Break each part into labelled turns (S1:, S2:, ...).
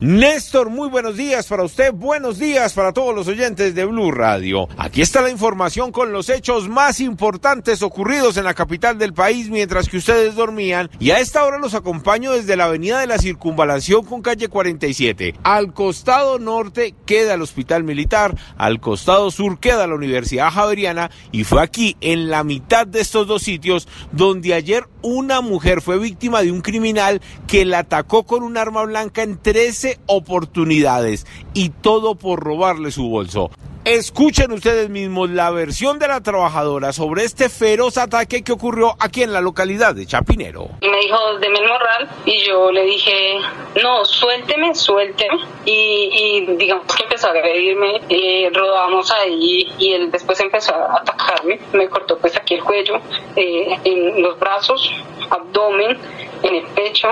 S1: Néstor, muy buenos días para usted, buenos días para todos los oyentes de Blue Radio. Aquí está la información con los hechos más importantes ocurridos en la capital del país mientras que ustedes dormían y a esta hora los acompaño desde la avenida de la Circunvalación con calle 47. Al costado norte queda el Hospital Militar, al costado sur queda la Universidad Javeriana y fue aquí en la mitad de estos dos sitios donde ayer una mujer fue víctima de un criminal que la atacó con un arma blanca en 13 oportunidades y todo por robarle su bolso. Escuchen ustedes mismos la versión de la trabajadora sobre este feroz ataque que ocurrió aquí en la localidad de Chapinero.
S2: Y me dijo, deme el morral, y yo le dije, no, suélteme, suélteme. Y, digamos que empezó a agredirme, eh, rodamos ahí y él después empezó a atacarme. Me cortó pues aquí el cuello, eh, en los brazos, abdomen, en el pecho.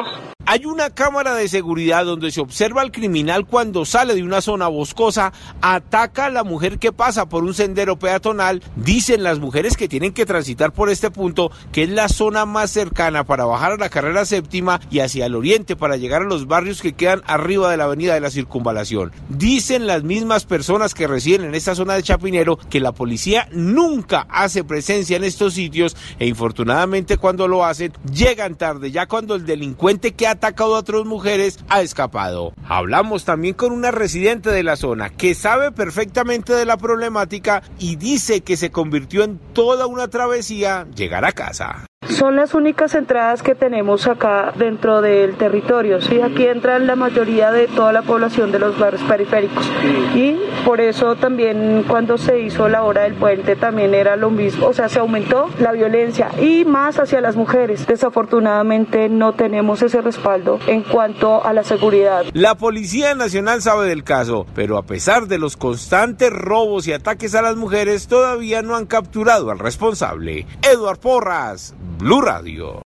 S1: Hay una cámara de seguridad donde se observa al criminal cuando sale de una zona boscosa, ataca a la mujer que pasa por un sendero peatonal. Dicen las mujeres que tienen que transitar por este punto, que es la zona más cercana para bajar a la carrera séptima y hacia el oriente para llegar a los barrios que quedan arriba de la avenida de la circunvalación. Dicen las mismas personas que residen en esta zona de Chapinero que la policía nunca hace presencia en estos sitios e infortunadamente cuando lo hacen llegan tarde, ya cuando el delincuente que ha atacado a otras mujeres ha escapado. Hablamos también con una residente de la zona que sabe perfectamente de la problemática y dice que se convirtió en toda una travesía llegar a casa.
S3: Son las únicas entradas que tenemos acá dentro del territorio. ¿sí? Aquí entran la mayoría de toda la población de los barrios periféricos. Y por eso también cuando se hizo la hora del puente también era lo mismo. O sea, se aumentó la violencia y más hacia las mujeres. Desafortunadamente no tenemos ese respaldo en cuanto a la seguridad.
S1: La Policía Nacional sabe del caso, pero a pesar de los constantes robos y ataques a las mujeres, todavía no han capturado al responsable. Eduard Porras, Blue Radio.